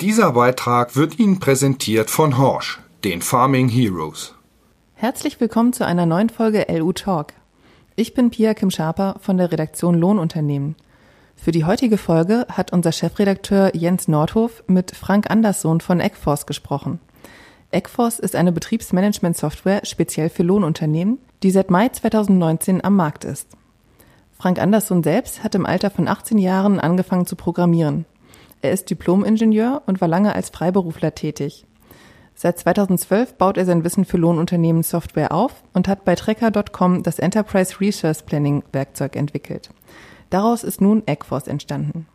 Dieser Beitrag wird Ihnen präsentiert von Horsch, den Farming Heroes. Herzlich willkommen zu einer neuen Folge LU Talk. Ich bin Pia Kim Schaper von der Redaktion Lohnunternehmen. Für die heutige Folge hat unser Chefredakteur Jens Nordhof mit Frank Anderssohn von Eckforce gesprochen. Eckforce ist eine Betriebsmanagement-Software speziell für Lohnunternehmen, die seit Mai 2019 am Markt ist. Frank Andersson selbst hat im Alter von 18 Jahren angefangen zu programmieren. Er ist Diplom-Ingenieur und war lange als Freiberufler tätig. Seit 2012 baut er sein Wissen für Lohnunternehmen Software auf und hat bei Trecker.com das Enterprise Resource Planning Werkzeug entwickelt. Daraus ist nun Eggforce entstanden.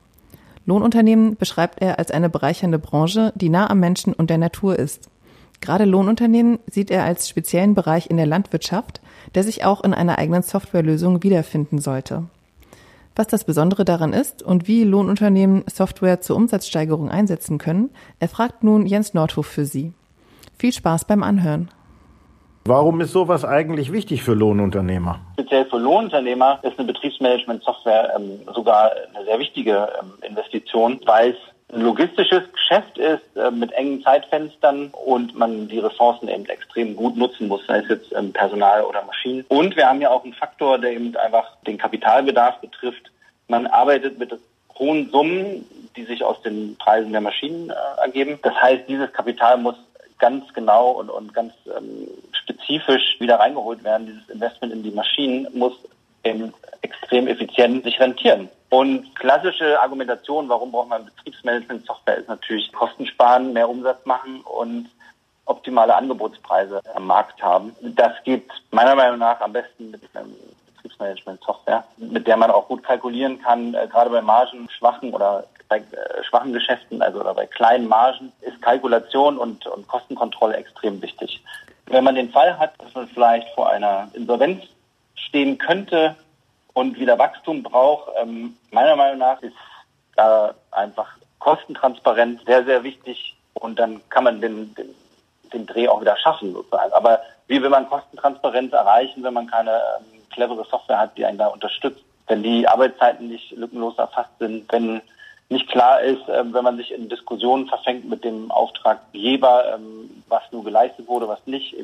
Lohnunternehmen beschreibt er als eine bereichernde Branche, die nah am Menschen und der Natur ist. Gerade Lohnunternehmen sieht er als speziellen Bereich in der Landwirtschaft, der sich auch in einer eigenen Softwarelösung wiederfinden sollte. Was das Besondere daran ist und wie Lohnunternehmen Software zur Umsatzsteigerung einsetzen können, erfragt nun Jens Nordhof für Sie. Viel Spaß beim Anhören. Warum ist sowas eigentlich wichtig für Lohnunternehmer? Speziell für Lohnunternehmer ist eine Betriebsmanagement-Software ähm, sogar eine sehr wichtige ähm, Investition, weil es ein logistisches Geschäft ist äh, mit engen Zeitfenstern und man die Ressourcen eben extrem gut nutzen muss, sei es jetzt ähm, Personal oder Maschinen. Und wir haben ja auch einen Faktor, der eben einfach den Kapitalbedarf betrifft. Man arbeitet mit hohen Summen, die sich aus den Preisen der Maschinen äh, ergeben. Das heißt, dieses Kapital muss ganz genau und, und ganz ähm, spezifisch wieder reingeholt werden. Dieses Investment in die Maschinen muss eben extrem effizient sich rentieren. Und klassische Argumentation, warum braucht man Betriebsmanagement-Software, ist natürlich Kosten sparen, mehr Umsatz machen und optimale Angebotspreise am Markt haben. Das geht meiner Meinung nach am besten mit einem Betriebsmanagement-Software, mit der man auch gut kalkulieren kann, äh, gerade bei Margen schwachen oder bei äh, schwachen Geschäften, also oder bei kleinen Margen, ist Kalkulation und, und Kostenkontrolle extrem wichtig. Wenn man den Fall hat, dass man vielleicht vor einer Insolvenz stehen könnte und wieder Wachstum braucht, ähm, meiner Meinung nach ist da einfach Kostentransparenz sehr, sehr wichtig und dann kann man den, den, den Dreh auch wieder schaffen sozusagen. Aber wie will man Kostentransparenz erreichen, wenn man keine ähm, clevere Software hat, die einen da unterstützt? Wenn die Arbeitszeiten nicht lückenlos erfasst sind, wenn nicht klar ist, äh, wenn man sich in Diskussionen verfängt mit dem Auftraggeber, ähm, was nur geleistet wurde, was nicht.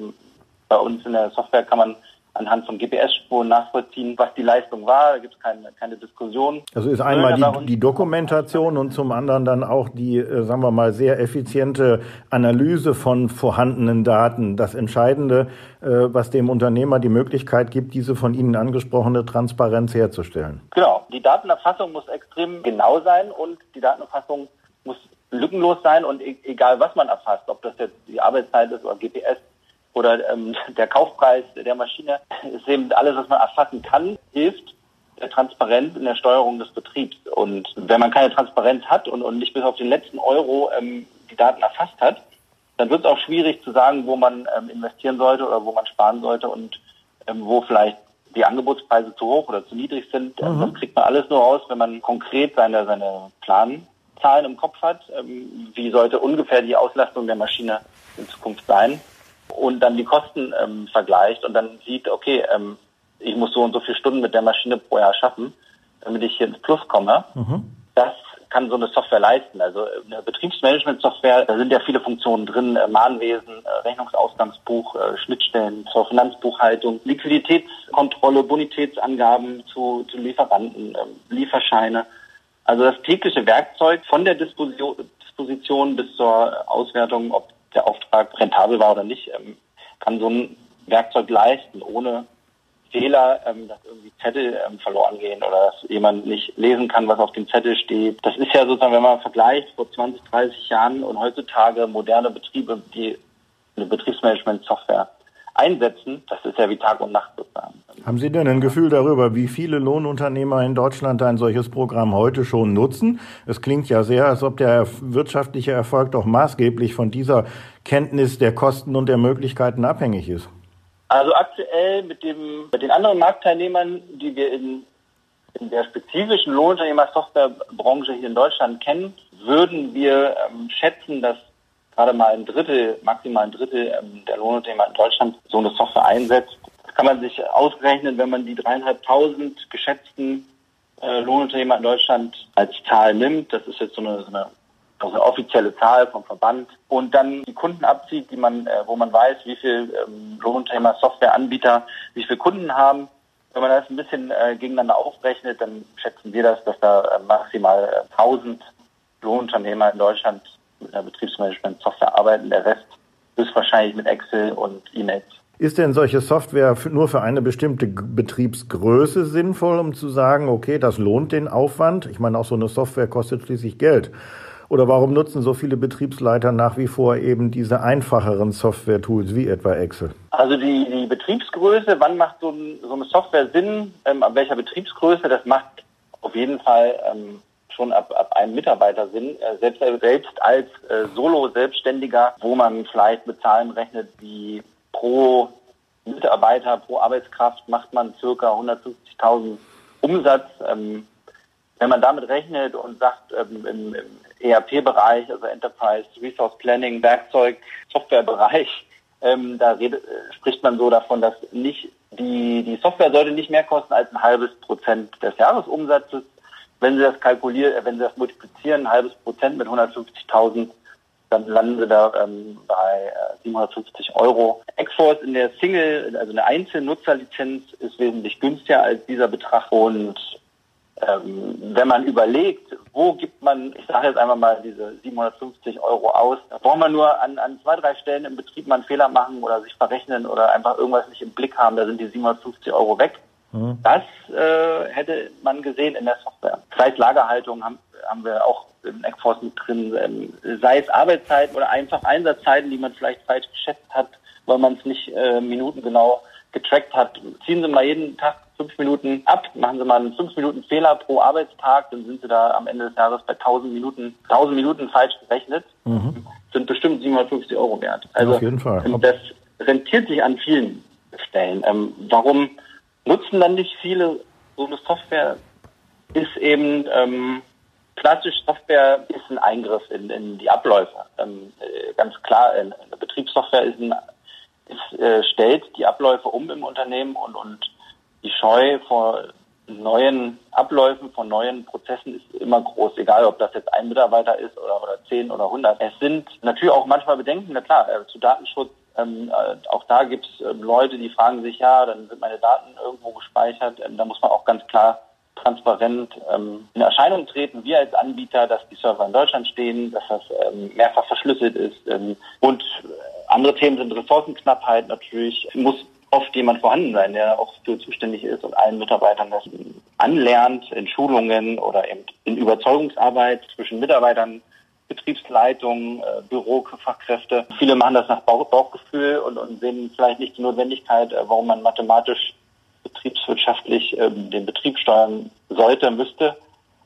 Bei uns in der Software kann man anhand von GPS-Spuren nachvollziehen, was die Leistung war. Da gibt es keine, keine Diskussion. Also ist einmal die, die Dokumentation und zum anderen dann auch die, äh, sagen wir mal, sehr effiziente Analyse von vorhandenen Daten. Das Entscheidende, äh, was dem Unternehmer die Möglichkeit gibt, diese von Ihnen angesprochene Transparenz herzustellen. Genau. Die Datenerfassung muss extrem genau sein und die Datenerfassung muss lückenlos sein und e-, egal was man erfasst, ob das jetzt die Arbeitszeit ist oder GPS, oder ähm, der Kaufpreis der Maschine ist eben alles, was man erfassen kann, hilft der Transparenz in der Steuerung des Betriebs. Und wenn man keine Transparenz hat und, und nicht bis auf den letzten Euro ähm, die Daten erfasst hat, dann wird es auch schwierig zu sagen, wo man ähm, investieren sollte oder wo man sparen sollte und ähm, wo vielleicht die Angebotspreise zu hoch oder zu niedrig sind. Ähm, mhm. Das kriegt man alles nur raus, wenn man konkret seine, seine Planzahlen im Kopf hat. Ähm, wie sollte ungefähr die Auslastung der Maschine in Zukunft sein? Und dann die Kosten ähm, vergleicht und dann sieht, okay, ähm, ich muss so und so viele Stunden mit der Maschine pro Jahr schaffen, damit ich hier ins Plus komme. Mhm. Das kann so eine Software leisten. Also eine Betriebsmanagement-Software, da sind ja viele Funktionen drin, äh, Mahnwesen, äh, Rechnungsausgangsbuch, äh, Schnittstellen zur Finanzbuchhaltung, Liquiditätskontrolle, Bonitätsangaben zu, zu Lieferanten, äh, Lieferscheine. Also das tägliche Werkzeug von der Disposition, Disposition bis zur Auswertung, ob der Auftrag rentabel war oder nicht, ähm, kann so ein Werkzeug leisten, ohne Fehler, ähm, dass irgendwie Zettel ähm, verloren gehen oder dass jemand nicht lesen kann, was auf dem Zettel steht. Das ist ja sozusagen, wenn man vergleicht vor 20, 30 Jahren und heutzutage moderne Betriebe, die eine Betriebsmanagement-Software einsetzen, das ist ja wie Tag und Nacht sozusagen. Haben Sie denn ein Gefühl darüber, wie viele Lohnunternehmer in Deutschland ein solches Programm heute schon nutzen? Es klingt ja sehr, als ob der wirtschaftliche Erfolg doch maßgeblich von dieser Kenntnis der Kosten und der Möglichkeiten abhängig ist. Also aktuell mit dem, mit den anderen Marktteilnehmern, die wir in, in der spezifischen Lohnunternehmer-Softwarebranche hier in Deutschland kennen, würden wir ähm, schätzen, dass gerade mal ein Drittel, maximal ein Drittel ähm, der Lohnunternehmer in Deutschland so eine Software einsetzt. Kann man sich ausrechnen, wenn man die dreieinhalbtausend geschätzten äh, Lohnunternehmer in Deutschland als Zahl nimmt. Das ist jetzt so eine, so eine also eine offizielle Zahl vom Verband und dann die Kunden abzieht, die man, äh, wo man weiß, wie viel ähm, Lohnunternehmer, Softwareanbieter, wie viele Kunden haben. Wenn man das ein bisschen äh, gegeneinander aufrechnet, dann schätzen wir das, dass da äh, maximal äh, 1000 Lohnunternehmer in Deutschland mit einer Betriebsmanagement-Software arbeiten. Der Rest ist wahrscheinlich mit Excel und E-Mails. Ist denn solche Software nur für eine bestimmte Betriebsgröße sinnvoll, um zu sagen, okay, das lohnt den Aufwand? Ich meine, auch so eine Software kostet schließlich Geld. Oder warum nutzen so viele Betriebsleiter nach wie vor eben diese einfacheren Software-Tools wie etwa Excel? Also die, die Betriebsgröße, wann macht so, ein, so eine Software Sinn, ähm, ab welcher Betriebsgröße, das macht auf jeden Fall ähm, schon ab, ab einem Mitarbeiter Sinn. Äh, selbst, selbst als äh, Solo-Selbstständiger, wo man vielleicht mit Zahlen rechnet, wie pro Mitarbeiter, pro Arbeitskraft macht man circa 150.000 Umsatz. Ähm, wenn man damit rechnet und sagt, ähm, im, im ERP-Bereich, also Enterprise Resource Planning, Werkzeug, Softwarebereich, ähm, da redet, äh, spricht man so davon, dass nicht die, die Software sollte nicht mehr kosten als ein halbes Prozent des Jahresumsatzes. Wenn Sie das kalkulieren, äh, wenn Sie das multiplizieren, ein halbes Prozent mit 150.000, dann landen Sie da ähm, bei äh, 750 Euro. Xforce in der Single, also eine Einzelnutzerlizenz ist wesentlich günstiger als dieser Betrag und ähm, wenn man überlegt, wo gibt man, ich sage jetzt einfach mal diese 750 Euro aus, da braucht man nur an, an zwei, drei Stellen im Betrieb mal einen Fehler machen oder sich verrechnen oder einfach irgendwas nicht im Blick haben, da sind die 750 Euro weg. Mhm. Das äh, hätte man gesehen in der Software. Vielleicht Lagerhaltung haben, haben wir auch im Eckforce mit drin, ähm, sei es Arbeitszeiten oder einfach Einsatzzeiten, die man vielleicht falsch geschätzt hat, weil man es nicht äh, minutengenau getrackt hat. Ziehen Sie mal jeden Tag fünf Minuten ab, machen Sie mal einen fünf Minuten Fehler pro Arbeitstag, dann sind Sie da am Ende des Jahres bei 1000 Minuten, 1000 Minuten falsch gerechnet, mhm. sind bestimmt 750 Euro wert. Also Auf jeden Fall. Das rentiert sich an vielen Stellen. Ähm, warum nutzen dann nicht viele so eine Software? Ist eben ähm, klassisch Software ist ein Eingriff in, in die Abläufe. Ähm, äh, ganz klar, eine Betriebssoftware ist ein ist, äh, stellt die Abläufe um im Unternehmen und, und die Scheu vor neuen Abläufen, von neuen Prozessen ist immer groß, egal ob das jetzt ein Mitarbeiter ist oder, oder zehn oder hundert. Es sind natürlich auch manchmal Bedenken, na klar, äh, zu Datenschutz, ähm, äh, auch da gibt es ähm, Leute, die fragen sich, ja, dann sind meine Daten irgendwo gespeichert. Ähm, da muss man auch ganz klar transparent ähm, in Erscheinung treten, wir als Anbieter, dass die Server in Deutschland stehen, dass das ähm, mehrfach verschlüsselt ist. Ähm, und andere Themen sind Ressourcenknappheit natürlich, muss oft jemand vorhanden sein, der auch für zuständig ist und allen Mitarbeitern das anlernt in Schulungen oder eben in Überzeugungsarbeit zwischen Mitarbeitern, Betriebsleitung, äh, Bürofachkräfte. Viele machen das nach Bauch, Bauchgefühl und, und sehen vielleicht nicht die Notwendigkeit, äh, warum man mathematisch betriebswirtschaftlich ähm, den Betrieb steuern sollte, müsste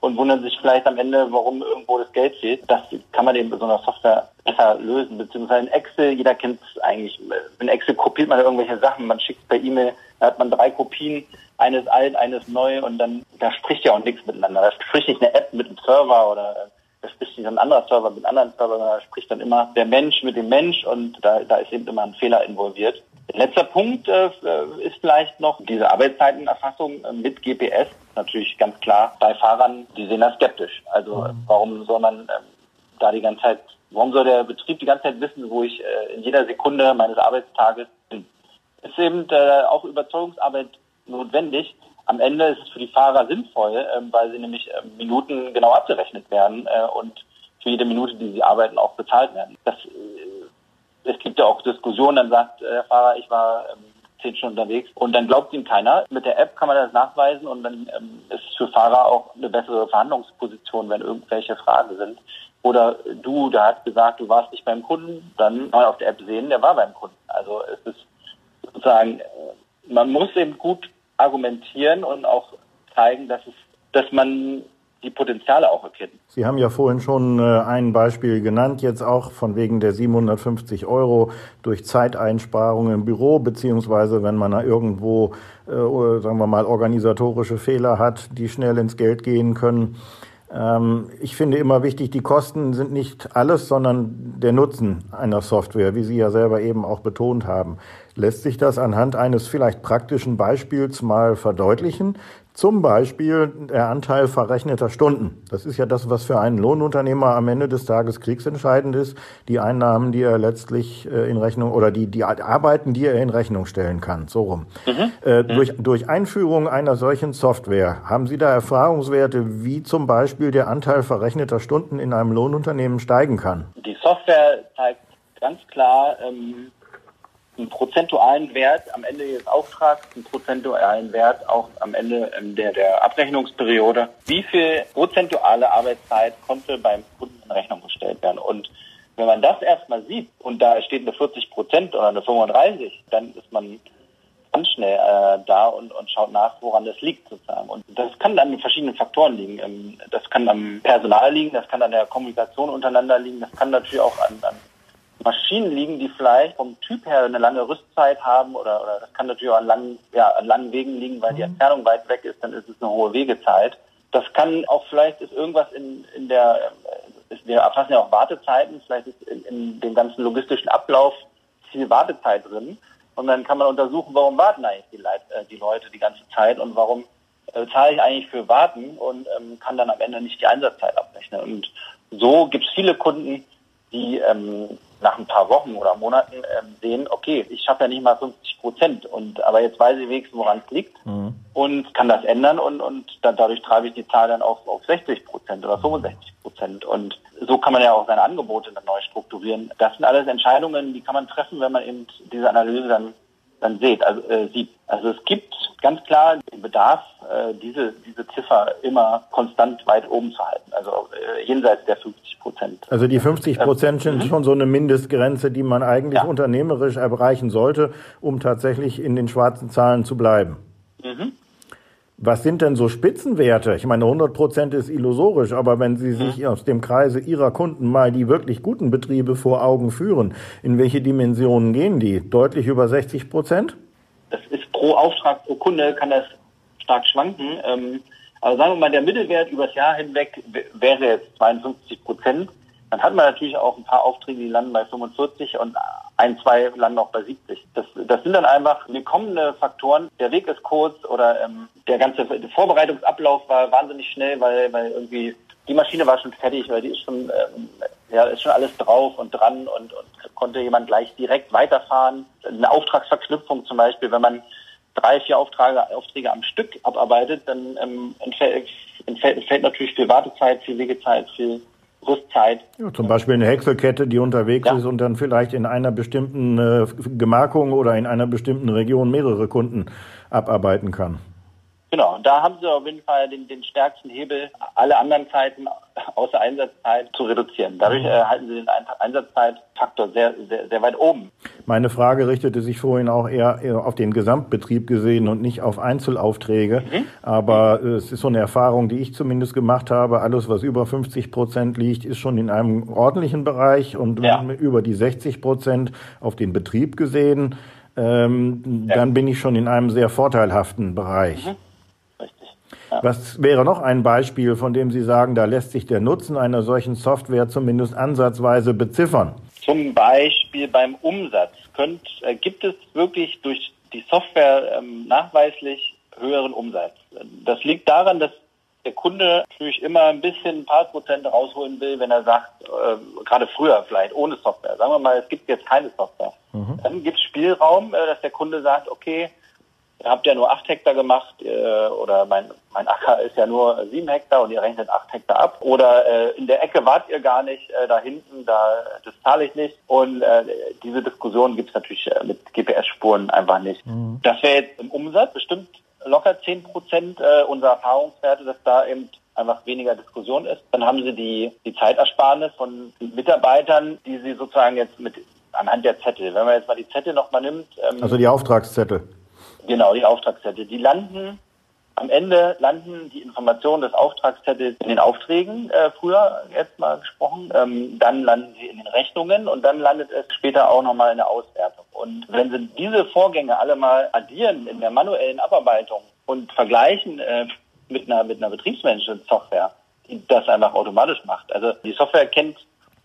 und wundern sich vielleicht am Ende, warum irgendwo das Geld fehlt. Das kann man eben mit so einer Software besser lösen, beziehungsweise in Excel, jeder kennt es eigentlich. In Excel kopiert man irgendwelche Sachen, man schickt per E-Mail, da hat man drei Kopien, eines alt, eines neu und dann, da spricht ja auch nichts miteinander. Da spricht nicht eine App mit einem Server oder da spricht nicht ein anderer Server mit einem anderen Server, sondern da spricht dann immer der Mensch mit dem Mensch und da, da ist eben immer ein Fehler involviert. Letzter Punkt äh, ist vielleicht noch diese Arbeitszeitenerfassung äh, mit GPS. Natürlich ganz klar bei Fahrern, die sehen das skeptisch. Also mhm. warum soll man äh, da die ganze Zeit, warum soll der Betrieb die ganze Zeit wissen, wo ich äh, in jeder Sekunde meines Arbeitstages bin? Ist eben äh, auch Überzeugungsarbeit notwendig. Am Ende ist es für die Fahrer sinnvoll, äh, weil sie nämlich äh, Minuten genau abgerechnet werden äh, und für jede Minute, die sie arbeiten, auch bezahlt werden. Das äh, es gibt ja auch Diskussionen, dann sagt äh, der Fahrer, ich war ähm, zehn Stunden unterwegs und dann glaubt ihm keiner. Mit der App kann man das nachweisen und dann ähm, ist es für Fahrer auch eine bessere Verhandlungsposition, wenn irgendwelche Fragen sind. Oder du, der hat gesagt, du warst nicht beim Kunden, dann man auf der App sehen, der war beim Kunden. Also es ist sozusagen, äh, man muss eben gut argumentieren und auch zeigen, dass es, dass man die Potenziale auch erkennen. Sie haben ja vorhin schon äh, ein Beispiel genannt, jetzt auch von wegen der 750 Euro durch Zeiteinsparungen im Büro, beziehungsweise wenn man da irgendwo, äh, sagen wir mal, organisatorische Fehler hat, die schnell ins Geld gehen können. Ähm, ich finde immer wichtig, die Kosten sind nicht alles, sondern der Nutzen einer Software, wie Sie ja selber eben auch betont haben. Lässt sich das anhand eines vielleicht praktischen Beispiels mal verdeutlichen? Zum Beispiel der Anteil verrechneter Stunden. Das ist ja das, was für einen Lohnunternehmer am Ende des Tages kriegsentscheidend ist. Die Einnahmen, die er letztlich äh, in Rechnung oder die, die Arbeiten, die er in Rechnung stellen kann. So rum. Mhm. Äh, mhm. durch, durch Einführung einer solchen Software haben Sie da Erfahrungswerte, wie zum Beispiel der Anteil verrechneter Stunden in einem Lohnunternehmen steigen kann? Die Software zeigt ganz klar, ähm, einen prozentualen Wert am Ende des Auftrags, einen prozentualen Wert auch am Ende ähm, der, der Abrechnungsperiode. Wie viel prozentuale Arbeitszeit konnte beim Kunden in Rechnung gestellt werden? Und wenn man das erstmal sieht und da steht eine 40 Prozent oder eine 35, dann ist man ganz schnell äh, da und, und schaut nach, woran das liegt sozusagen. Und das kann an verschiedenen Faktoren liegen. Ähm, das kann am Personal liegen, das kann an der Kommunikation untereinander liegen, das kann natürlich auch an, an Maschinen liegen, die vielleicht vom Typ her eine lange Rüstzeit haben oder, oder das kann natürlich auch an langen, ja, an langen Wegen liegen, weil die mhm. Entfernung weit weg ist, dann ist es eine hohe Wegezeit. Das kann auch vielleicht ist irgendwas in, in der, ist, wir erfassen ja auch Wartezeiten, vielleicht ist in, in dem ganzen logistischen Ablauf viel Wartezeit drin. Und dann kann man untersuchen, warum warten eigentlich die, Leit, äh, die Leute die ganze Zeit und warum äh, zahle ich eigentlich für Warten und ähm, kann dann am Ende nicht die Einsatzzeit abrechnen. Und so gibt es viele Kunden, die ähm, nach ein paar Wochen oder Monaten ähm, sehen, okay, ich schaffe ja nicht mal 50 Prozent und aber jetzt weiß ich wenigstens, woran es liegt mhm. und kann das ändern und und dann, dadurch treibe ich die Zahl dann auf, auf 60 Prozent oder 65 Prozent und so kann man ja auch seine Angebote dann neu strukturieren. Das sind alles Entscheidungen, die kann man treffen, wenn man eben diese Analyse dann dann seht, also äh, sieht. Also es gibt ganz klar den Bedarf, äh, diese, diese Ziffer immer konstant weit oben zu halten, also äh, jenseits der 50 Prozent. Also die 50 Prozent sind mhm. schon so eine Mindestgrenze, die man eigentlich ja. unternehmerisch erreichen sollte, um tatsächlich in den schwarzen Zahlen zu bleiben. Mhm. Was sind denn so Spitzenwerte? Ich meine, 100 Prozent ist illusorisch, aber wenn Sie sich mhm. aus dem Kreise Ihrer Kunden mal die wirklich guten Betriebe vor Augen führen, in welche Dimensionen gehen die? Deutlich über 60 Prozent? Das ist pro Auftrag, pro Kunde kann das stark schwanken. Ähm, aber sagen wir mal, der Mittelwert übers Jahr hinweg wäre jetzt 52 Prozent. Dann hat man natürlich auch ein paar Aufträge, die landen bei 45 und ein, zwei landen auch bei 70. Das, das sind dann einfach willkommene Faktoren. Der Weg ist kurz oder ähm, der ganze Vorbereitungsablauf war wahnsinnig schnell, weil, weil irgendwie die Maschine war schon fertig, weil die ist schon, ähm, ja, ist schon alles drauf und dran und, und konnte jemand gleich direkt weiterfahren. Eine Auftragsverknüpfung zum Beispiel, wenn man drei, vier Aufträge, Aufträge am Stück abarbeitet, dann ähm, entfällt, entfällt, entfällt natürlich viel Wartezeit, viel Wegezeit, viel Rüstzeit. Ja, zum Beispiel eine Häckselkette, die unterwegs ja. ist und dann vielleicht in einer bestimmten äh, Gemarkung oder in einer bestimmten Region mehrere Kunden abarbeiten kann. Genau, da haben sie auf jeden Fall den, den stärksten Hebel, alle anderen Zeiten außer Einsatzzeit zu reduzieren. Dadurch mhm. äh, halten sie den Einsatzzeitfaktor sehr, sehr, sehr weit oben. Meine Frage richtete sich vorhin auch eher, eher auf den Gesamtbetrieb gesehen und nicht auf Einzelaufträge. Mhm. Aber äh, es ist so eine Erfahrung, die ich zumindest gemacht habe. Alles, was über 50 Prozent liegt, ist schon in einem ordentlichen Bereich und ja. über die 60 Prozent auf den Betrieb gesehen, ähm, ja. dann bin ich schon in einem sehr vorteilhaften Bereich. Mhm. Was wäre noch ein Beispiel, von dem Sie sagen, da lässt sich der Nutzen einer solchen Software zumindest ansatzweise beziffern? Zum Beispiel beim Umsatz könnt, äh, gibt es wirklich durch die Software ähm, nachweislich höheren Umsatz. Das liegt daran, dass der Kunde natürlich immer ein bisschen ein paar Prozent rausholen will, wenn er sagt, äh, gerade früher vielleicht ohne Software. Sagen wir mal, es gibt jetzt keine Software. Mhm. Dann gibt es Spielraum, äh, dass der Kunde sagt, okay, habt ja nur acht Hektar gemacht äh, oder mein, mein Acker ist ja nur sieben Hektar und ihr rechnet acht Hektar ab. Oder äh, in der Ecke wart ihr gar nicht, äh, da hinten, da das zahle ich nicht. Und äh, diese Diskussion gibt's natürlich äh, mit GPS-Spuren einfach nicht. Mhm. Das wäre jetzt im Umsatz bestimmt locker zehn Prozent äh, unserer Erfahrungswerte, dass da eben einfach weniger Diskussion ist. Dann haben sie die, die Zeitersparnis von Mitarbeitern, die sie sozusagen jetzt mit anhand der Zettel, wenn man jetzt mal die Zettel nochmal nimmt. Ähm, also die Auftragszettel. Genau, die Auftragszettel. Die landen, am Ende landen die Informationen des Auftragszettels in den Aufträgen, äh, früher jetzt mal gesprochen. Ähm, dann landen sie in den Rechnungen und dann landet es später auch nochmal in der Auswertung. Und wenn Sie diese Vorgänge alle mal addieren in der manuellen Abarbeitung und vergleichen äh, mit einer, mit einer Betriebsmanagement-Software, die das einfach automatisch macht. Also die Software kennt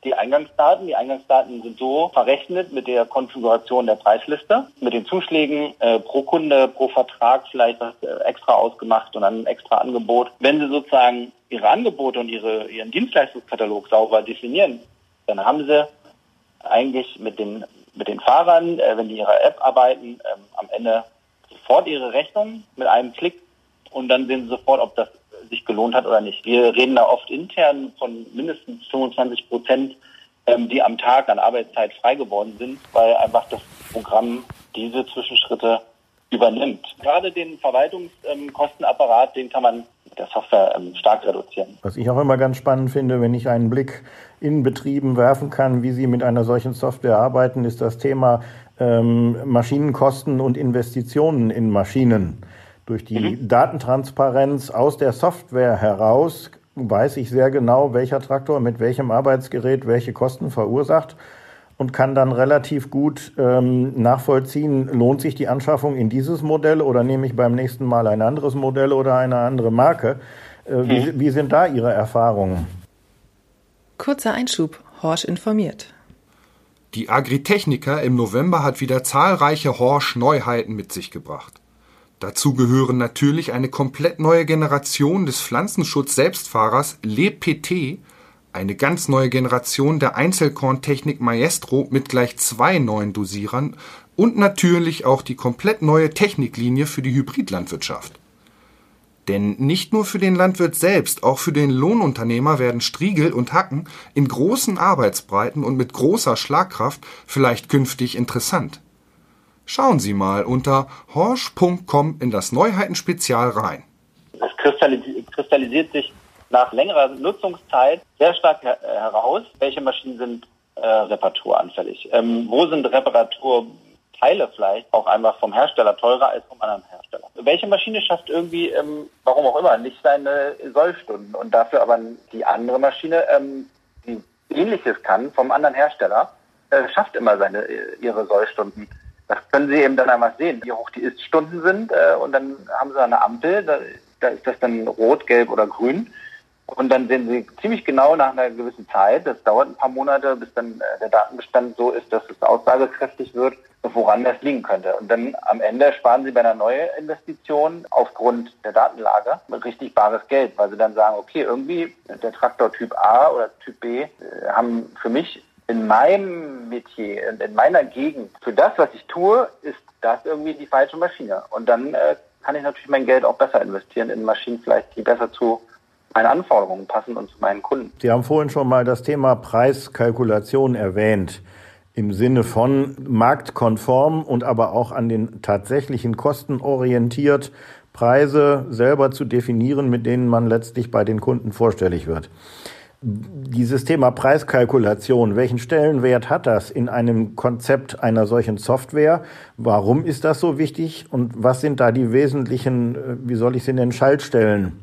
die Eingangsdaten. Die Eingangsdaten sind so verrechnet mit der Konfiguration der Preisliste, mit den Zuschlägen äh, pro Kunde, pro Vertrag vielleicht was äh, extra ausgemacht und dann ein extra Angebot. Wenn Sie sozusagen Ihre Angebote und Ihre, Ihren Dienstleistungskatalog sauber definieren, dann haben Sie eigentlich mit den, mit den Fahrern, äh, wenn die ihrer App arbeiten, ähm, am Ende sofort ihre Rechnung mit einem Klick und dann sehen sie sofort, ob das sich gelohnt hat oder nicht. Wir reden da oft intern von mindestens 25 Prozent, ähm, die am Tag an Arbeitszeit frei geworden sind, weil einfach das Programm diese Zwischenschritte übernimmt. Gerade den Verwaltungskostenapparat, den kann man mit der Software ähm, stark reduzieren. Was ich auch immer ganz spannend finde, wenn ich einen Blick in Betrieben werfen kann, wie sie mit einer solchen Software arbeiten, ist das Thema ähm, Maschinenkosten und Investitionen in Maschinen. Durch die mhm. Datentransparenz aus der Software heraus weiß ich sehr genau, welcher Traktor mit welchem Arbeitsgerät welche Kosten verursacht und kann dann relativ gut ähm, nachvollziehen, lohnt sich die Anschaffung in dieses Modell oder nehme ich beim nächsten Mal ein anderes Modell oder eine andere Marke. Äh, mhm. wie, wie sind da Ihre Erfahrungen? Kurzer Einschub, Horsch informiert. Die Agritechnica im November hat wieder zahlreiche Horsch-Neuheiten mit sich gebracht. Dazu gehören natürlich eine komplett neue Generation des Pflanzenschutz-Selbstfahrers LePT, eine ganz neue Generation der Einzelkorntechnik Maestro mit gleich zwei neuen Dosierern und natürlich auch die komplett neue Techniklinie für die Hybridlandwirtschaft. Denn nicht nur für den Landwirt selbst, auch für den Lohnunternehmer werden Striegel und Hacken in großen Arbeitsbreiten und mit großer Schlagkraft vielleicht künftig interessant. Schauen Sie mal unter horsch.com in das Neuheitenspezial rein. Es kristallisiert sich nach längerer Nutzungszeit sehr stark heraus, welche Maschinen sind äh, reparaturanfällig. Ähm, wo sind Reparaturteile vielleicht auch einfach vom Hersteller teurer als vom anderen Hersteller? Welche Maschine schafft irgendwie, ähm, warum auch immer, nicht seine Sollstunden und dafür aber die andere Maschine, ähm, die ähnliches kann vom anderen Hersteller, äh, schafft immer seine ihre Sollstunden. Das können Sie eben dann einmal sehen, wie hoch die Ist-Stunden sind. Äh, und dann haben Sie eine Ampel, da, da ist das dann rot, gelb oder grün. Und dann sehen Sie ziemlich genau nach einer gewissen Zeit, das dauert ein paar Monate, bis dann äh, der Datenbestand so ist, dass es aussagekräftig wird, woran das liegen könnte. Und dann am Ende sparen Sie bei einer neuen Investition aufgrund der Datenlage richtig bares Geld, weil Sie dann sagen, okay, irgendwie der Traktor Typ A oder Typ B äh, haben für mich in meinem Metier, in, in meiner Gegend, für das, was ich tue, ist das irgendwie die falsche Maschine. Und dann äh, kann ich natürlich mein Geld auch besser investieren in Maschinen vielleicht, die besser zu meinen Anforderungen passen und zu meinen Kunden. Sie haben vorhin schon mal das Thema Preiskalkulation erwähnt. Im Sinne von marktkonform und aber auch an den tatsächlichen Kosten orientiert, Preise selber zu definieren, mit denen man letztlich bei den Kunden vorstellig wird. Dieses Thema Preiskalkulation, welchen Stellenwert hat das in einem Konzept einer solchen Software? Warum ist das so wichtig? Und was sind da die wesentlichen, äh, wie soll ich es nennen, Schaltstellen,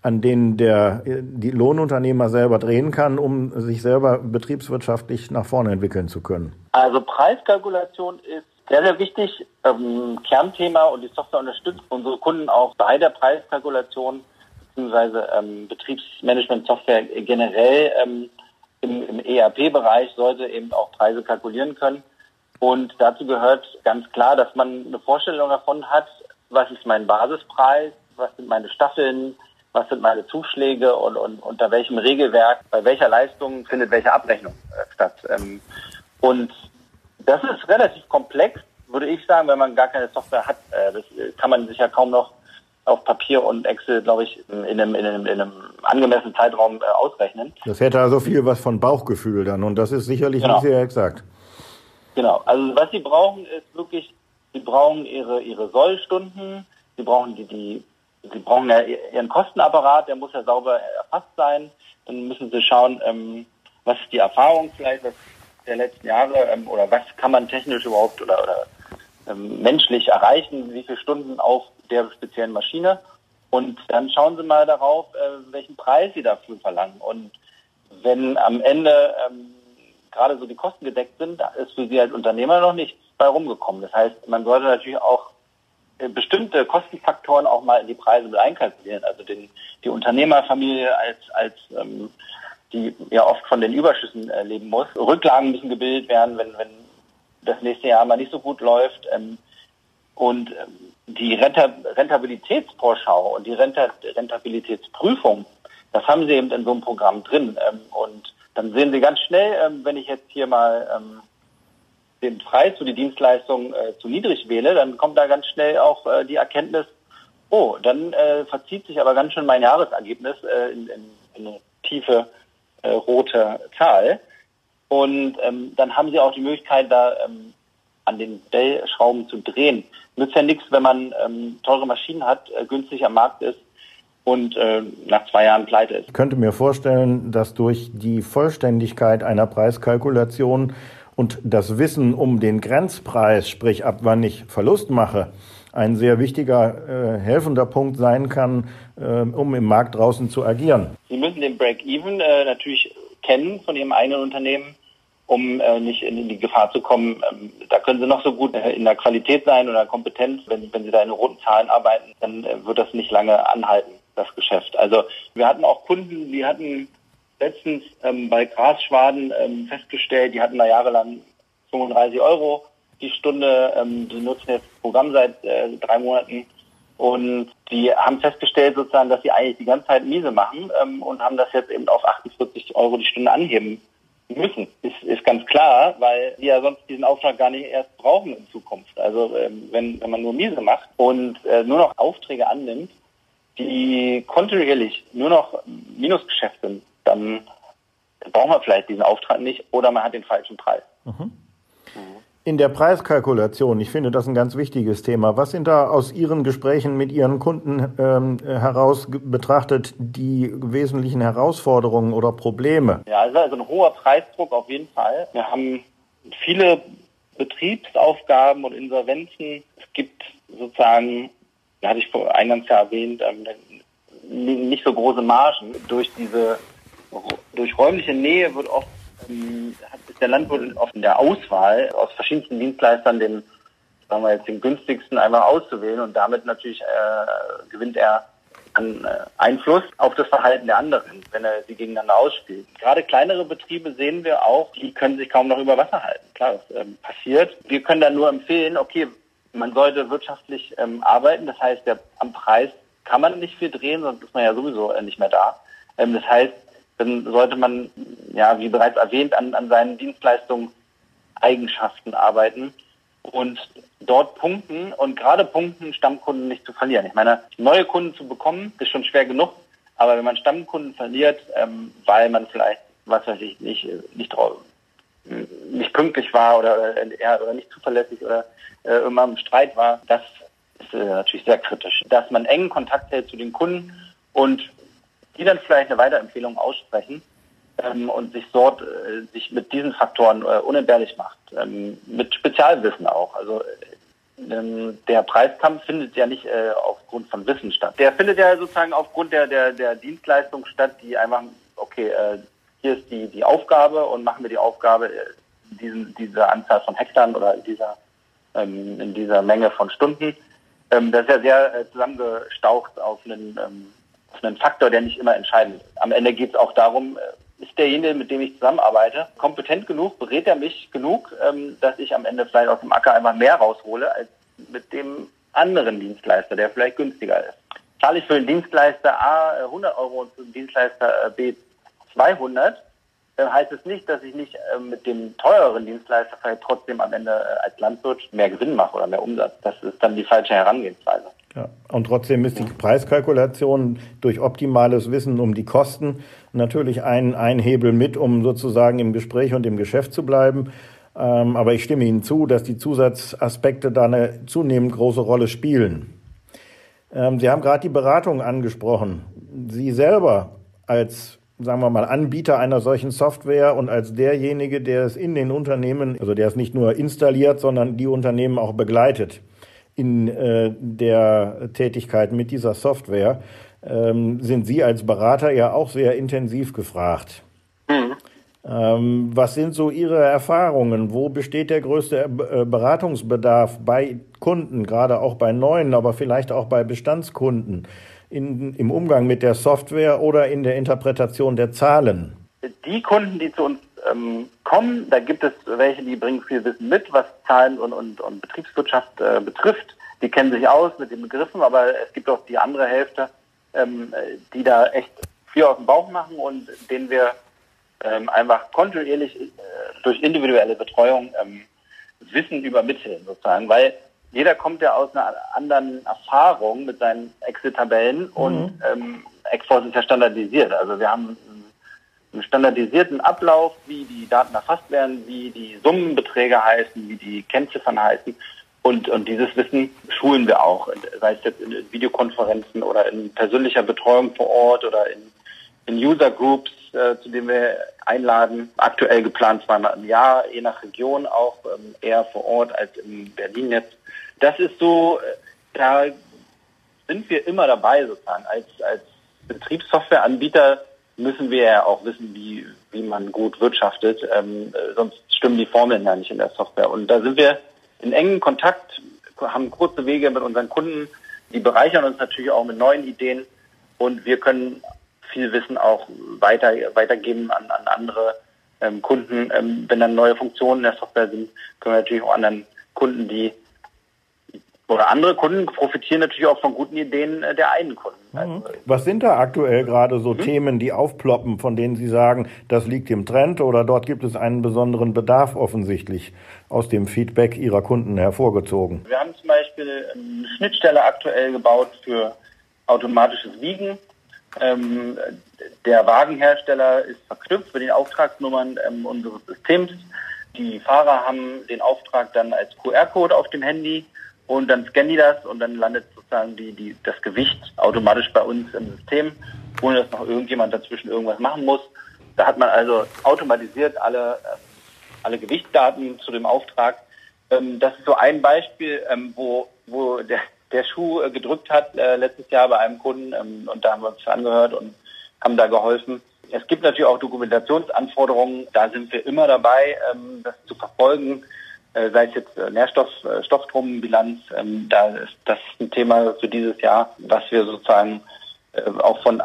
an denen der, die Lohnunternehmer selber drehen kann, um sich selber betriebswirtschaftlich nach vorne entwickeln zu können? Also Preiskalkulation ist sehr, sehr wichtig, ähm, Kernthema und die Software unterstützt unsere Kunden auch bei der Preiskalkulation beziehungsweise ähm, Betriebsmanagement-Software generell ähm, im, im ERP-Bereich sollte eben auch Preise kalkulieren können. Und dazu gehört ganz klar, dass man eine Vorstellung davon hat, was ist mein Basispreis, was sind meine Staffeln, was sind meine Zuschläge und, und unter welchem Regelwerk, bei welcher Leistung findet welche Abrechnung äh, statt. Ähm, und das ist relativ komplex, würde ich sagen, wenn man gar keine Software hat. Äh, das kann man sich ja kaum noch auf Papier und Excel, glaube ich, in einem, in, einem, in einem angemessenen Zeitraum äh, ausrechnen. Das hätte also viel was von Bauchgefühl dann und das ist sicherlich genau. nicht sehr exakt. Genau, also was Sie brauchen ist wirklich, Sie brauchen Ihre, Ihre Sollstunden, Sie brauchen die, die Sie brauchen ja Ihren Kostenapparat, der muss ja sauber erfasst sein. Dann müssen Sie schauen, ähm, was ist die Erfahrung vielleicht was der letzten Jahre ähm, oder was kann man technisch überhaupt oder, oder ähm, menschlich erreichen, wie viele Stunden auf der speziellen Maschine. Und dann schauen Sie mal darauf, äh, welchen Preis Sie dafür verlangen. Und wenn am Ende ähm, gerade so die Kosten gedeckt sind, da ist für Sie als Unternehmer noch nichts bei rumgekommen. Das heißt, man sollte natürlich auch äh, bestimmte Kostenfaktoren auch mal in die Preise mit einkalkulieren. Also den, die Unternehmerfamilie als, als ähm, die ja oft von den Überschüssen äh, leben muss. Rücklagen müssen gebildet werden, wenn, wenn das nächste Jahr mal nicht so gut läuft. Ähm, und ähm, die Rentabilitätsvorschau und die Rentabilitätsprüfung, das haben sie eben in so einem Programm drin. Ähm, und dann sehen Sie ganz schnell, ähm, wenn ich jetzt hier mal ähm, den Preis für die Dienstleistung äh, zu niedrig wähle, dann kommt da ganz schnell auch äh, die Erkenntnis, oh, dann äh, verzieht sich aber ganz schön mein Jahresergebnis äh, in, in, in eine tiefe äh, rote Zahl. Und ähm, dann haben Sie auch die Möglichkeit, da ähm, an den Stellschrauben zu drehen. Nützt ja nichts, wenn man ähm, teure Maschinen hat, äh, günstig am Markt ist und äh, nach zwei Jahren pleite ist. Ich könnte mir vorstellen, dass durch die Vollständigkeit einer Preiskalkulation und das Wissen um den Grenzpreis, sprich ab wann ich Verlust mache, ein sehr wichtiger äh, helfender Punkt sein kann, äh, um im Markt draußen zu agieren. Sie müssen den Break-Even äh, natürlich kennen von Ihrem eigenen Unternehmen, um äh, nicht in, die Gefahr zu kommen. Ähm, da können Sie noch so gut äh, in der Qualität sein oder Kompetenz. Wenn, wenn Sie da in roten Zahlen arbeiten, dann äh, wird das nicht lange anhalten das Geschäft. Also wir hatten auch Kunden, die hatten letztens ähm, bei Grasschwaden ähm, festgestellt, die hatten da jahrelang 35 Euro die Stunde. Ähm, die nutzen jetzt das Programm seit äh, drei Monaten und die haben festgestellt sozusagen, dass sie eigentlich die ganze Zeit miese machen ähm, und haben das jetzt eben auf 48 Euro die Stunde anheben müssen. Ist, ist ganz klar, weil die ja sonst diesen Auftrag gar nicht erst brauchen in Zukunft. Also ähm, wenn, wenn man nur miese macht und äh, nur noch Aufträge annimmt, die kontinuierlich nur noch Minusgeschäft sind, dann braucht man vielleicht diesen Auftrag nicht oder man hat den falschen Preis. Mhm. In der Preiskalkulation, ich finde das ein ganz wichtiges Thema. Was sind da aus Ihren Gesprächen mit Ihren Kunden ähm, heraus betrachtet die wesentlichen Herausforderungen oder Probleme? Ja, also, ein hoher Preisdruck auf jeden Fall. Wir haben viele Betriebsaufgaben und Insolvenzen. Es gibt sozusagen hatte ich vor eingangs ja erwähnt, ähm, nicht so große Margen. Durch diese, durch räumliche Nähe wird oft, ist der Landwirt oft in der Auswahl aus verschiedensten Dienstleistern den, sagen wir jetzt, den günstigsten einfach auszuwählen und damit natürlich äh, gewinnt er an äh, Einfluss auf das Verhalten der anderen, wenn er sie gegeneinander ausspielt. Gerade kleinere Betriebe sehen wir auch, die können sich kaum noch über Wasser halten. Klar, das ähm, passiert. Wir können dann nur empfehlen, okay, man sollte wirtschaftlich ähm, arbeiten. Das heißt, der, am Preis kann man nicht viel drehen, sonst ist man ja sowieso äh, nicht mehr da. Ähm, das heißt, dann sollte man, ja, wie bereits erwähnt, an, an seinen Dienstleistungen Eigenschaften arbeiten und dort punkten und gerade punkten, Stammkunden nicht zu verlieren. Ich meine, neue Kunden zu bekommen, ist schon schwer genug, aber wenn man Stammkunden verliert, ähm, weil man vielleicht, was weiß ich, nicht, nicht, nicht pünktlich war oder, äh, oder nicht zuverlässig oder äh, immer im Streit war, das ist äh, natürlich sehr kritisch. Dass man engen Kontakt hält zu den Kunden und die dann vielleicht eine Weiterempfehlung aussprechen ähm, und sich dort äh, sich mit diesen Faktoren äh, unentbehrlich macht. Ähm, mit Spezialwissen auch. Also ähm, der Preiskampf findet ja nicht äh, aufgrund von Wissen statt. Der findet ja sozusagen aufgrund der, der, der Dienstleistung statt, die einfach, okay, äh, hier ist die, die Aufgabe und machen wir die Aufgabe, äh, diesen, diese Anzahl von Hektar oder dieser ähm, in dieser Menge von Stunden. Ähm, das ist ja sehr äh, zusammengestaucht auf einen, ähm, einen Faktor, der nicht immer entscheidend ist. Am Ende geht es auch darum, äh, ist derjenige, mit dem ich zusammenarbeite, kompetent genug, berät er mich genug, ähm, dass ich am Ende vielleicht aus dem Acker einfach mehr raushole als mit dem anderen Dienstleister, der vielleicht günstiger ist. Zahle ich für den Dienstleister A 100 äh, Euro und für den Dienstleister äh, B 200, äh, heißt es nicht, dass ich nicht mit dem teureren Dienstleister vielleicht trotzdem am Ende als Landwirt mehr Gewinn mache oder mehr Umsatz. Das ist dann die falsche Herangehensweise. Ja, und trotzdem ist die Preiskalkulation durch optimales Wissen um die Kosten natürlich ein, ein Hebel mit, um sozusagen im Gespräch und im Geschäft zu bleiben. Ähm, aber ich stimme Ihnen zu, dass die Zusatzaspekte da eine zunehmend große Rolle spielen. Ähm, Sie haben gerade die Beratung angesprochen. Sie selber als sagen wir mal, Anbieter einer solchen Software und als derjenige, der es in den Unternehmen, also der es nicht nur installiert, sondern die Unternehmen auch begleitet in äh, der Tätigkeit mit dieser Software, ähm, sind Sie als Berater ja auch sehr intensiv gefragt. Mhm. Ähm, was sind so Ihre Erfahrungen? Wo besteht der größte äh, Beratungsbedarf bei Kunden, gerade auch bei neuen, aber vielleicht auch bei Bestandskunden? in, im Umgang mit der Software oder in der Interpretation der Zahlen? die Kunden, die zu uns ähm, kommen, da gibt es welche, die bringen viel Wissen mit, was Zahlen und, und, und Betriebswirtschaft äh, betrifft. Die kennen sich aus mit den Begriffen, aber es gibt auch die andere Hälfte, ähm, die da echt viel aus dem Bauch machen und denen wir ähm, einfach kontinuierlich äh, durch individuelle Betreuung ähm, Wissen übermitteln sozusagen, weil jeder kommt ja aus einer anderen Erfahrung mit seinen Excel-Tabellen mhm. und ähm, Exforce ist ja standardisiert. Also wir haben einen standardisierten Ablauf, wie die Daten erfasst werden, wie die Summenbeträge heißen, wie die Kennziffern heißen. Und, und dieses Wissen schulen wir auch, sei es jetzt in Videokonferenzen oder in persönlicher Betreuung vor Ort oder in, in User Groups, äh, zu denen wir einladen. Aktuell geplant zweimal im Jahr, je nach Region auch ähm, eher vor Ort als in Berlin jetzt. Das ist so, äh, da sind wir immer dabei sozusagen als, als Betriebssoftwareanbieter müssen wir ja auch wissen, wie, wie man gut wirtschaftet. Ähm, äh, sonst stimmen die Formeln ja nicht in der Software. Und da sind wir in engen Kontakt, haben kurze Wege mit unseren Kunden. Die bereichern uns natürlich auch mit neuen Ideen. Und wir können viel Wissen auch weiter, weitergeben an, an andere ähm, Kunden. Ähm, wenn dann neue Funktionen in der Software sind, können wir natürlich auch anderen Kunden, die oder andere Kunden profitieren natürlich auch von guten Ideen äh, der einen Kunden. Mhm. Also, Was sind da aktuell gerade so mhm. Themen, die aufploppen, von denen Sie sagen, das liegt im Trend oder dort gibt es einen besonderen Bedarf offensichtlich aus dem Feedback Ihrer Kunden hervorgezogen? Wir haben zum Beispiel eine Schnittstelle aktuell gebaut für automatisches Wiegen. Ähm, der Wagenhersteller ist verknüpft mit den Auftragsnummern ähm, unseres Systems. Die Fahrer haben den Auftrag dann als QR-Code auf dem Handy und dann scannen die das und dann landet sozusagen die, die, das Gewicht automatisch bei uns im System, ohne dass noch irgendjemand dazwischen irgendwas machen muss. Da hat man also automatisiert alle, äh, alle Gewichtsdaten zu dem Auftrag. Ähm, das ist so ein Beispiel, ähm, wo, wo der, der Schuh äh, gedrückt hat äh, letztes Jahr bei einem Kunden ähm, und da haben wir uns angehört und haben da geholfen. Es gibt natürlich auch Dokumentationsanforderungen, da sind wir immer dabei, das zu verfolgen sei es jetzt äh, Nährstoff, äh, Stoffstrombilanz, ähm, da ist das ein Thema für dieses Jahr, was wir sozusagen äh, auch von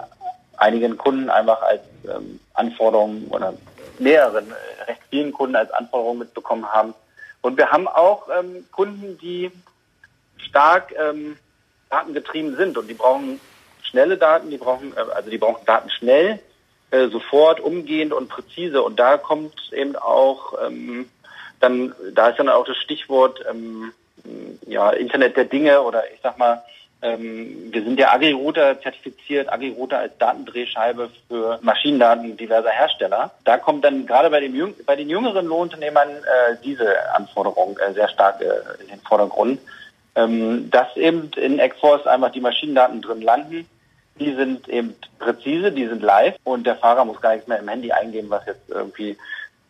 einigen Kunden einfach als ähm, Anforderung oder mehreren, äh, recht vielen Kunden als Anforderung mitbekommen haben. Und wir haben auch ähm, Kunden, die stark datengetrieben sind und die brauchen schnelle Daten, die brauchen, äh, also die brauchen Daten schnell, äh, sofort, umgehend und präzise. Und da kommt eben auch ähm, dann, da ist dann auch das Stichwort ähm, ja, Internet der Dinge oder ich sag mal, ähm, wir sind ja AgriRouter zertifiziert, AgriRouter als Datendrehscheibe für Maschinendaten diverser Hersteller. Da kommt dann gerade bei, dem bei den jüngeren Lohnunternehmern äh, diese Anforderung äh, sehr stark äh, in den Vordergrund. Ähm, dass eben in Exforce einfach die Maschinendaten drin landen. Die sind eben präzise, die sind live und der Fahrer muss gar nichts mehr im Handy eingeben, was jetzt irgendwie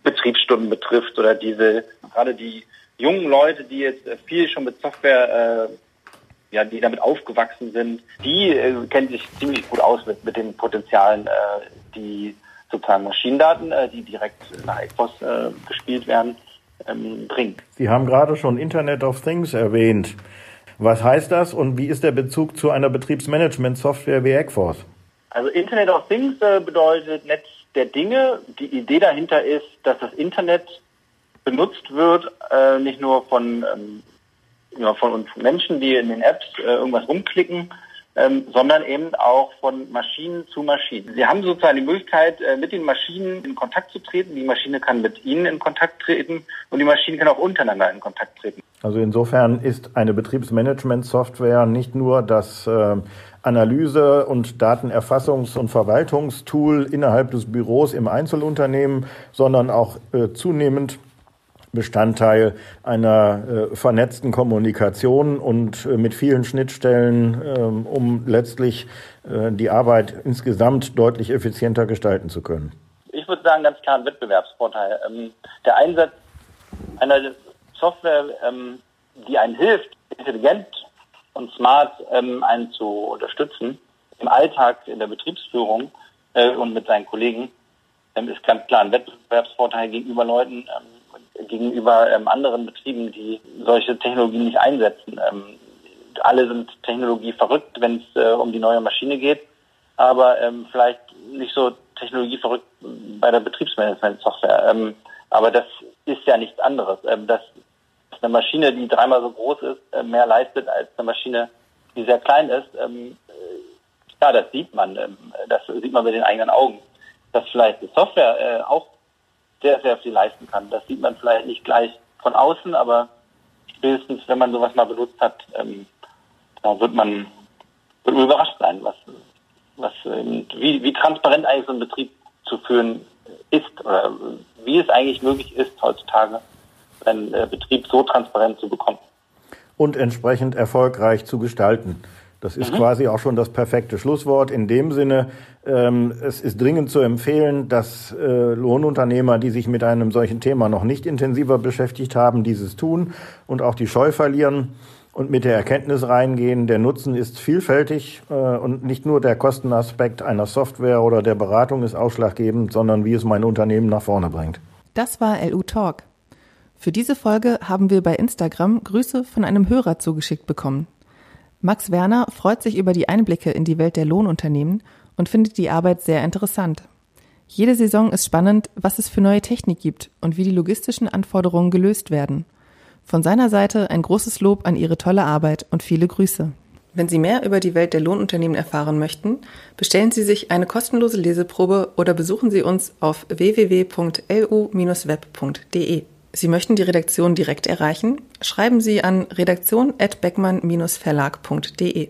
Betriebsstunden betrifft oder diese, gerade die jungen Leute, die jetzt äh, viel schon mit Software, äh, ja, die damit aufgewachsen sind, die äh, kennen sich ziemlich gut aus mit, mit den Potenzialen, äh, die sozusagen Maschinendaten, äh, die direkt nach ECFOS äh, gespielt werden, ähm, bringen. Sie haben gerade schon Internet of Things erwähnt. Was heißt das und wie ist der Bezug zu einer Betriebsmanagement-Software wie ECFOS? Also Internet of Things äh, bedeutet Netz der Dinge. Die Idee dahinter ist, dass das Internet benutzt wird, äh, nicht nur von, ähm, ja, von uns Menschen, die in den Apps äh, irgendwas rumklicken, ähm, sondern eben auch von Maschinen zu Maschinen. Sie haben sozusagen die Möglichkeit, äh, mit den Maschinen in Kontakt zu treten. Die Maschine kann mit Ihnen in Kontakt treten und die Maschinen können auch untereinander in Kontakt treten. Also insofern ist eine Betriebsmanagement-Software nicht nur das äh, Analyse- und Datenerfassungs- und Verwaltungstool innerhalb des Büros im Einzelunternehmen, sondern auch äh, zunehmend Bestandteil einer äh, vernetzten Kommunikation und äh, mit vielen Schnittstellen, äh, um letztlich äh, die Arbeit insgesamt deutlich effizienter gestalten zu können. Ich würde sagen, ganz klar ein Wettbewerbsvorteil. Ähm, der Einsatz einer Software, ähm, die einen hilft, intelligent und smart ähm, einen zu unterstützen im Alltag, in der Betriebsführung äh, und mit seinen Kollegen, ähm, ist ganz klar ein Wettbewerbsvorteil gegenüber Leuten, ähm, gegenüber ähm, anderen Betrieben, die solche Technologien nicht einsetzen. Ähm, alle sind Technologie verrückt, wenn es äh, um die neue Maschine geht, aber ähm, vielleicht nicht so technologieverrückt bei der Betriebsmanagement-Software. Ähm, aber das ist ja nichts anderes. Ähm, dass eine Maschine, die dreimal so groß ist, äh, mehr leistet als eine Maschine, die sehr klein ist. Ähm, äh, ja, das sieht man. Ähm, das sieht man mit den eigenen Augen. Dass vielleicht die Software äh, auch sehr, sehr viel leisten kann. Das sieht man vielleicht nicht gleich von außen, aber spätestens, wenn man sowas mal benutzt hat, ähm, da wird man, wird man überrascht sein, was, was, ähm, wie, wie transparent eigentlich so ein Betrieb zu führen ist oder wie es eigentlich möglich ist, heutzutage einen äh, Betrieb so transparent zu bekommen. Und entsprechend erfolgreich zu gestalten. Das ist mhm. quasi auch schon das perfekte Schlusswort. In dem Sinne, ähm, es ist dringend zu empfehlen, dass äh, Lohnunternehmer, die sich mit einem solchen Thema noch nicht intensiver beschäftigt haben, dieses tun und auch die Scheu verlieren und mit der Erkenntnis reingehen, der Nutzen ist vielfältig äh, und nicht nur der Kostenaspekt einer Software oder der Beratung ist ausschlaggebend, sondern wie es mein Unternehmen nach vorne bringt. Das war LU Talk. Für diese Folge haben wir bei Instagram Grüße von einem Hörer zugeschickt bekommen. Max Werner freut sich über die Einblicke in die Welt der Lohnunternehmen und findet die Arbeit sehr interessant. Jede Saison ist spannend, was es für neue Technik gibt und wie die logistischen Anforderungen gelöst werden. Von seiner Seite ein großes Lob an Ihre tolle Arbeit und viele Grüße. Wenn Sie mehr über die Welt der Lohnunternehmen erfahren möchten, bestellen Sie sich eine kostenlose Leseprobe oder besuchen Sie uns auf www.lu-web.de. Sie möchten die Redaktion direkt erreichen? Schreiben Sie an redaktion@beckmann-verlag.de.